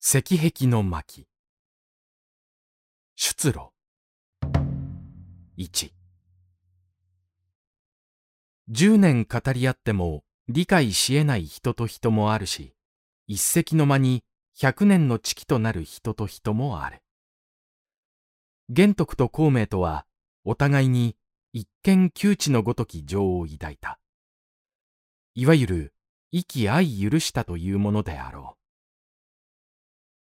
石壁の巻。出路。1 10年語り合っても理解しえない人と人もあるし一石の間に100年の月となる人と人もある玄徳と孔明とはお互いに一見窮地のごとき情を抱いた。いわゆる意気相許したというものであろう。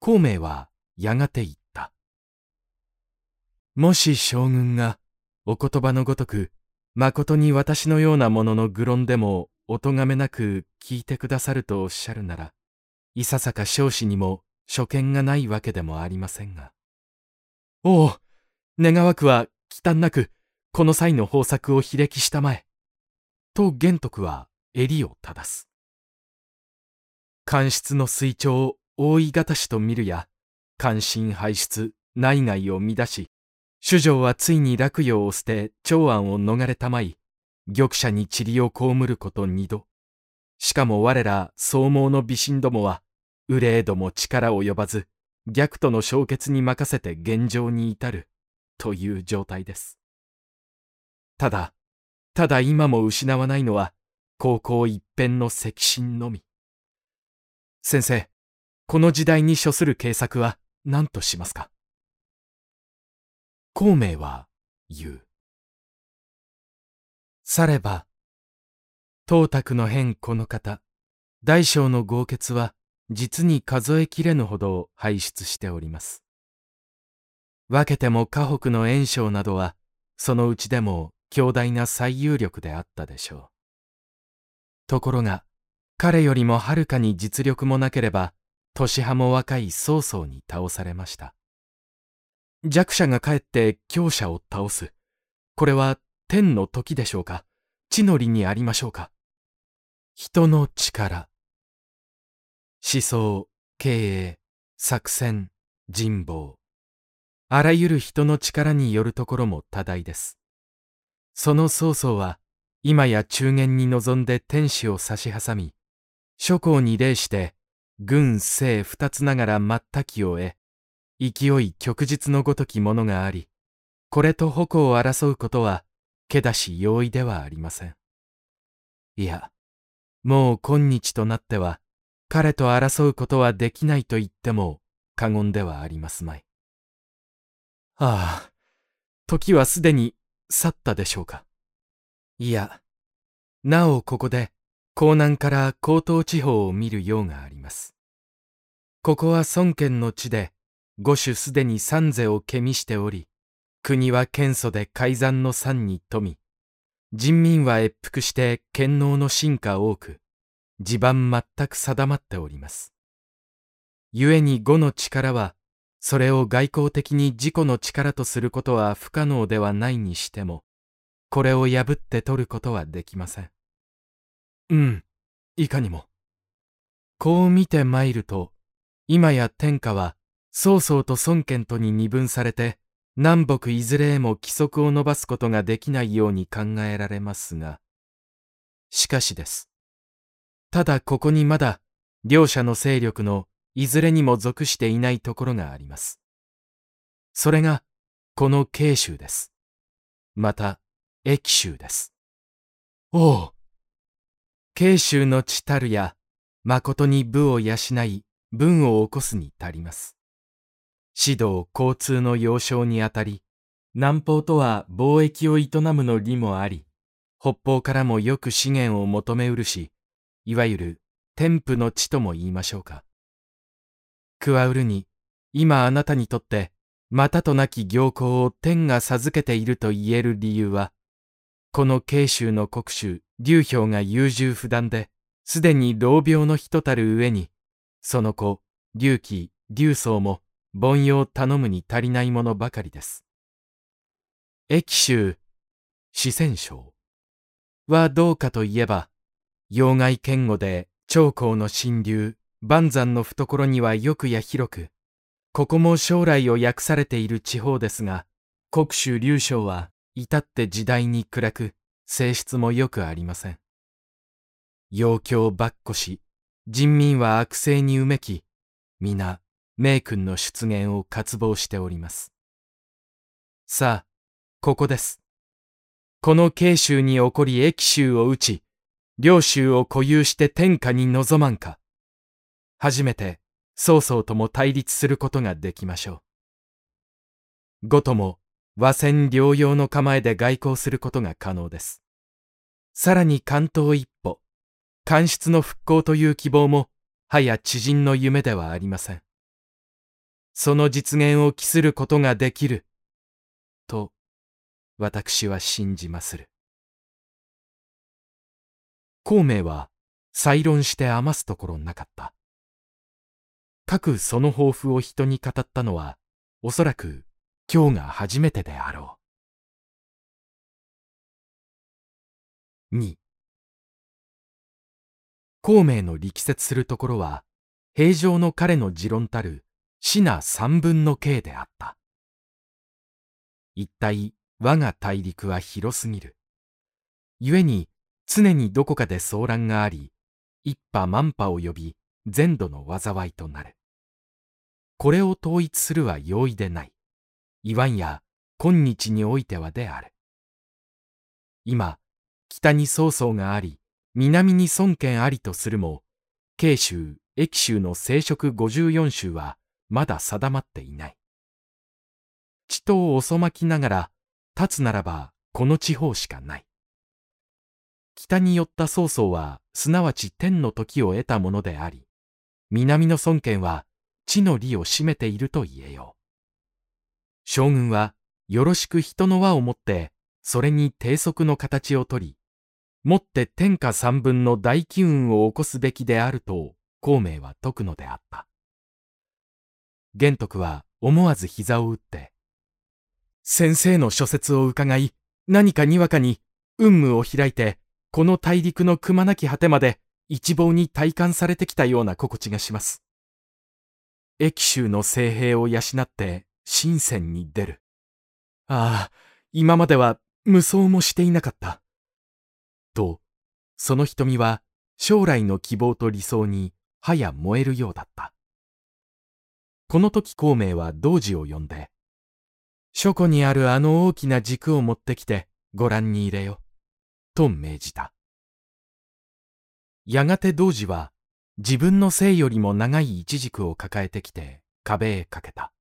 孔明はやがて言った。もし将軍がお言葉のごとく誠に私のようなものの愚論でもお咎めなく聞いてくださるとおっしゃるなら、いささか少子にも所見がないわけでもありませんが。おお、願わくは忌憚なくこの際の方策を非歴したまえ。と玄徳は襟を正す。官室の推聴大井方しと見るや、関心排出、内外を乱し、主上はついに落葉を捨て長安を逃れたまい、玉者に塵を被ること二度。しかも我ら総毛の美神どもは、憂えども力及ばず、逆との消結に任せて現状に至る、という状態です。ただ、ただ今も失わないのは、高校一辺の赤心のみ。先生、この時代に処する計策は何としますか？孔明は言う。されば、東卓の変この方、大小の豪傑は実に数えきれぬほどを輩出しております。分けても河北の炎章などは、そのうちでも強大な最有力であったでしょう。ところが、彼よりもはるかに実力もなければ、年派も若い曹操に倒されました。弱者が帰って強者を倒す。これは天の時でしょうか？地の利にありましょうか？人の力。思想、経営、作戦、人望。あらゆる人の力によるところも多大です。その曹操は、今や中原に臨んで天使を差し挟み、諸侯に礼して軍政二つながら全きを得、勢い旭日のごときものがあり、これと矛を争うことは、けだし容易ではありません。いや、もう今日となっては、彼と争うことはできないと言っても過言ではありますまい。ああ、時はすでに去ったでしょうか。いや、なおここで江南から江東地方を見る用があります。ここは孫権の地で、五種すでに三世をけみしており、国は堅祖で改ざんの山に富み、人民は越腹して権能の進化多く、地盤全く定まっております。故に五の力は、それを外交的に自己の力とすることは不可能ではないにしても、これを破って取ることはできません。うん、いかにも。こう見て参ると、今や天下は、曹操と孫権とに二分されて、南北いずれへも規則を伸ばすことができないように考えられますが、しかしです。ただここにまだ、両者の勢力のいずれにも属していないところがあります。それが、この慶州です。また、益州です。おお慶州の地たるや、誠に部を養い、文を起こすに足ります。指導、交通の要衝にあたり、南方とは貿易を営むの利もあり、北方からもよく資源を求めうるし、いわゆる天賦の地とも言いましょうか。加うるに、今あなたにとって、またとなき行幸を天が授けていると言える理由は、この慶州の国主、劉氷が優柔不断で、すでに老病の人たる上に、その子、劉貴、劉宗も、凡庸頼むに足りないものばかりです。駅州、四川省はどうかといえば、要害堅固で長江の新流、万山の懐にはよくや広く、ここも将来を訳されている地方ですが、国州劉将は至って時代に暗く、性質もよくありません。陽狂ばっこし、人民は悪性にうめき、皆名君の出現を渇望しております。さあ、ここです。この慶州に起こり益州を打ち、領州を固有して天下に望まんか。初めて、曹操とも対立することができましょう。ごとも、和戦両用の構えで外交することが可能です。さらに関東一歩、官室の復興という希望も、はや知人の夢ではありません。その実現を期することができる、と私は信じまする。孔明は再論して余すところなかった。各その抱負を人に語ったのは、おそらく今日が初めてであろう。2孔明の力説するところは、平常の彼の持論たる、死な三分の計であった。一体我が大陸は広すぎる。故に常にどこかで騒乱があり、一波万波を呼び、全土の災いとなる。これを統一するは容易でない。いわんや今日においてはである。今、北に曹操があり、南に孫権ありとするも、慶州、益州の聖職54州はまだ定まっていない。地頭を遅まきながら立つならばこの地方しかない。北に寄った曹操はすなわち天の時を得たものであり、南の孫権は地の利を占めていると言えよう。将軍はよろしく人の輪を持ってそれに低速の形をとり、もって天下三分の大機運を起こすべきであると孔明は説くのであった。玄徳は思わず膝を打って、先生の諸説を伺い、何かにわかに運務を開いて、この大陸のくまなき果てまで一望に体感されてきたような心地がします。益州の精兵を養って深戦に出る。ああ、今までは無双もしていなかった。と、その瞳は将来の希望と理想にはや燃えるようだった。この時孔明は童子を呼んで、書庫にあるあの大きな軸を持ってきてご覧に入れよ、と命じた。やがて童子は自分の性よりも長い一軸を抱えてきて壁へかけた。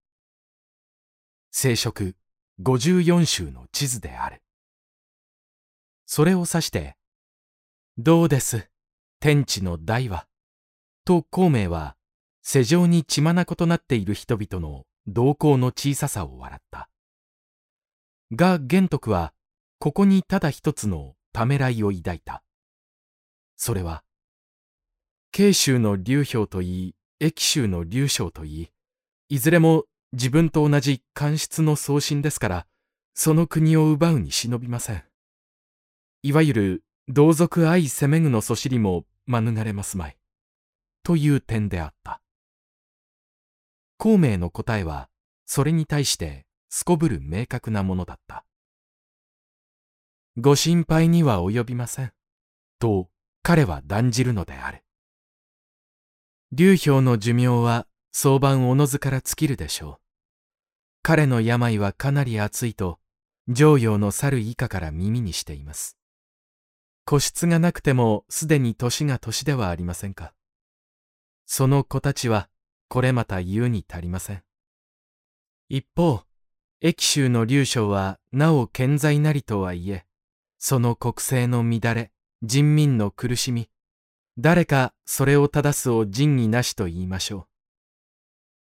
聖職54州の地図である。それを指して、どうです、天地の大は？と孔明は、世上に血眼となっている人々の動向の小ささを笑った。が玄徳は、ここにただ一つのためらいを抱いた。それは、慶州の流氷といい、益州の流将といい、いずれも自分と同じ官室の送信ですから、その国を奪うに忍びません。いわゆる同族愛攻めぐのそしりも免れますまい。という点であった。孔明の答えは、それに対してすこぶる明確なものだった。ご心配には及びません。と彼は断じるのである。流氷の寿命は早晩おのずから尽きるでしょう。彼の病はかなり熱いと、上陽の猿以下から耳にしています。個室がなくてもすでに年が年ではありませんか。その子たちはこれまた言うに足りません。一方、益州の流将はなお健在なりとはいえ、その国政の乱れ、人民の苦しみ、誰かそれを正すを仁義なしと言いましょう。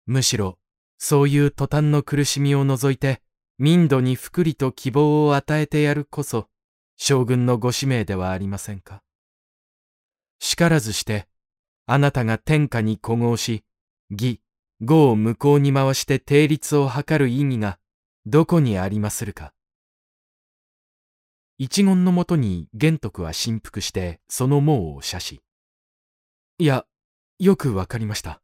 むしろ、そういう途端の苦しみを除いて、民度に福利と希望を与えてやるこそ、将軍のご使命ではありませんか。しからずして、あなたが天下に古豪し、義、語を向こうに回して定律を図る意義が、どこにありまするか。一言のもとに玄徳は振幅してその網を写し。いや、よくわかりました。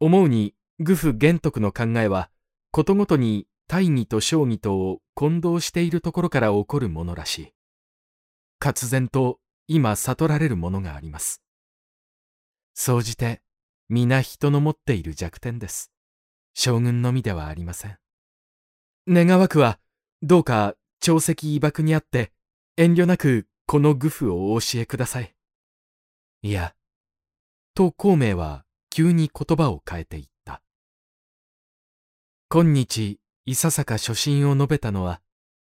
思うに、愚夫玄徳の考えは、ことごとに大義と正義とを混同しているところから起こるものらしい。活然と今悟られるものがあります。総じて、皆人の持っている弱点です。将軍のみではありません。願わくは、どうか朝夕異爆にあって、遠慮なくこの愚婦をお教えください。いや、と孔明は急に言葉を変えていった。今日、いささか初心を述べたのは、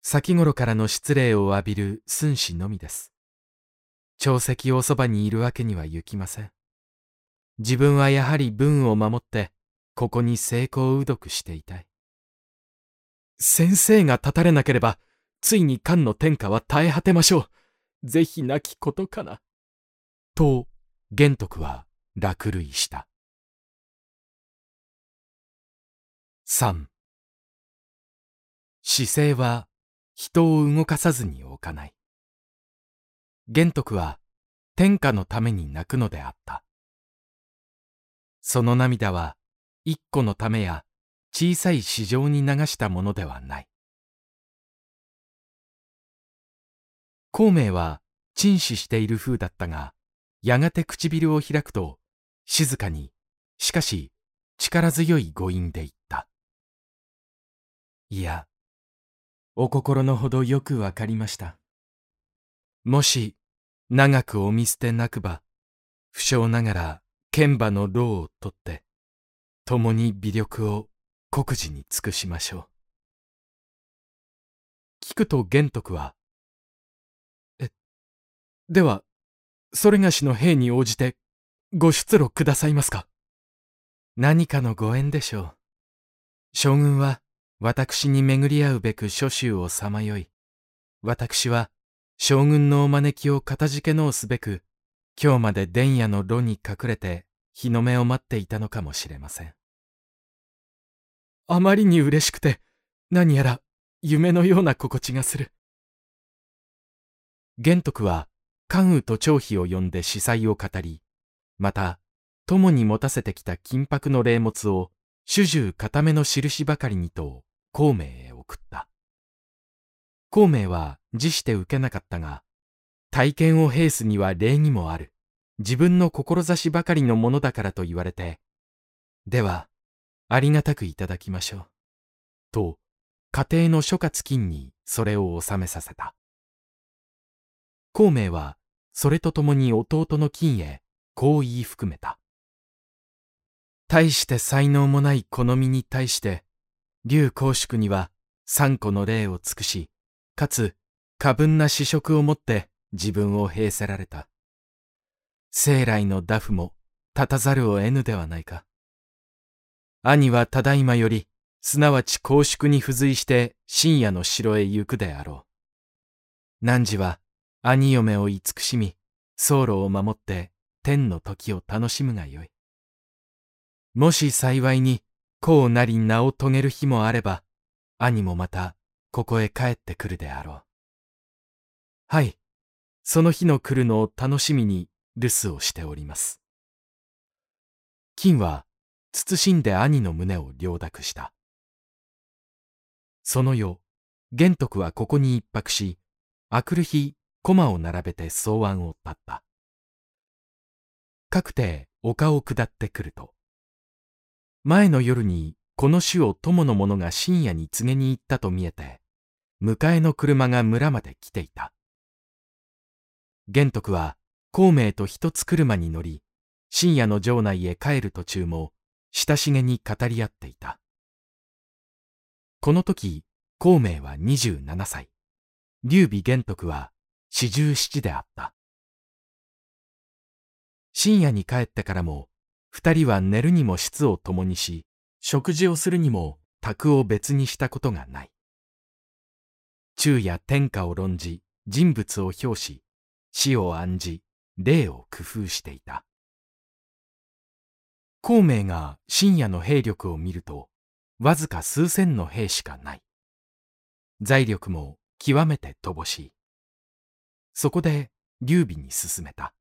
先頃からの失礼を浴びる寸志のみです。朝夕おそばにいるわけには行きません。自分はやはり文を守って、ここに成功うどくしていたい。先生が立たれなければ、ついに漢の天下は耐え果てましょう。ぜひなきことかな。と、玄徳は落類した。三。姿勢は人を動かさずに置かない。玄徳は天下のために泣くのであった。その涙は一個のためや小さい市場に流したものではない。孔明は沈視している風だったが、やがて唇を開くと、静かに、しかし力強い語音で言った。いや、お心のほどよくわかりました。もし、長くお見捨てなくば、不詳ながら剣馬の労をとって、共に微力を国事に尽くしましょう。聞くと玄徳は、え、では、それがしの兵に応じて、ご出路くださいますか？何かのご縁でしょう。将軍は、私に巡り合うべく諸州をさまよい、私は、将軍のお招きをかたじけのうすべく、今日まで伝夜の炉に隠れて、日の目を待っていたのかもしれません。あまりに嬉しくて、何やら夢のような心地がする。玄徳は関羽と張飛を呼んで司祭を語り、また、友に持たせてきた金箔の霊物を主従固めの印ばかりにと孔明へ送った。孔明は辞して受けなかったが、体験を平すには礼儀もある。自分の志ばかりのものだからと言われて、では、ありがたくいただきましょう。と、家庭の諸葛金にそれを納めさせた。孔明は、それとともに弟の金へ、こう言い含めた。大して才能もない好みに対して、劉公祝には三個の礼を尽くし、かつ過分な試食をもって自分を平せられた。生来のダフも立たざるを得ぬではないか。兄はただいまより、すなわち公祝に付随して深夜の城へ行くであろう。汝は兄嫁を慈しみ、僧侶を守って天の時を楽しむがよい。もし幸いに、こうなり名を遂げる日もあれば、兄もまたここへ帰ってくるであろう。はい、その日の来るのを楽しみに留守をしております。金は慎んで兄の胸を領諾した。その夜、玄徳はここに一泊し、あくる日、駒を並べて草案を立った。各て丘を下ってくると、前の夜にこの種を友の者が深夜に告げに行ったと見えて、迎えの車が村まで来ていた。玄徳は孔明と一つ車に乗り、深夜の城内へ帰る途中も、親しげに語り合っていた。この時、孔明は27歳、劉備玄徳は四十七であった。深夜に帰ってからも、二人は寝るにも質を共にし、食事をするにも宅を別にしたことがない。昼夜天下を論じ、人物を評し、死を案じ、例を工夫していた。孔明が深夜の兵力を見ると、わずか数千の兵しかない。財力も極めて乏しい。そこで劉備に進めた。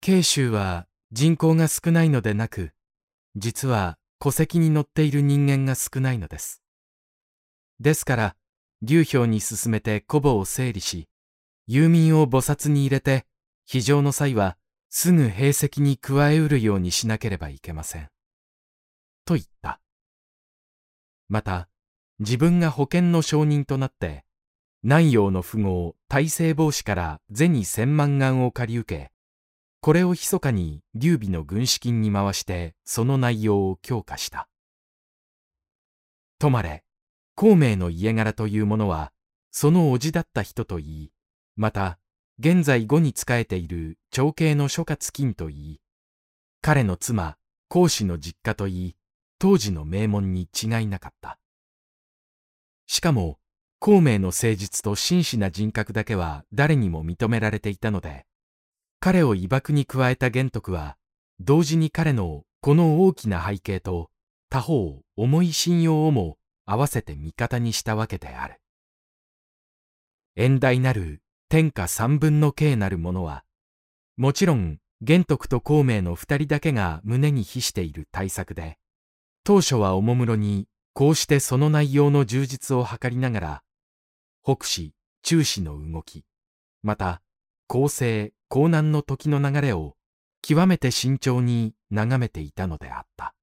慶州は人口が少ないのでなく、実は戸籍に載っている人間が少ないのです。ですから、劉氷に進めて古母を整理し、遊民を菩薩に入れて、非常の際はすぐ兵籍に加えうるようにしなければいけません。と言った。また、自分が保険の証人となって、南陽の富豪大政坊氏から銭千万元を借り受け、これを密かに劉備の軍資金に回してその内容を強化した。とまれ、孔明の家柄というものは、その叔父だった人といい、また、現在後に仕えている長兄の諸葛金といい、彼の妻、孔子の実家といい、当時の名門に違いなかった。しかも、孔明の誠実と真摯な人格だけは誰にも認められていたので、彼を威爆に加えた玄徳は、同時に彼のこの大きな背景と他方重い信用をも合わせて味方にしたわけである。遠大なる天下三分の計なるものは、もちろん玄徳と孔明の二人だけが胸に比している対策で、当初はおもむろにこうしてその内容の充実を図りながら、北市、中市の動き、また、公正、江南の時の流れを極めて慎重に眺めていたのであった。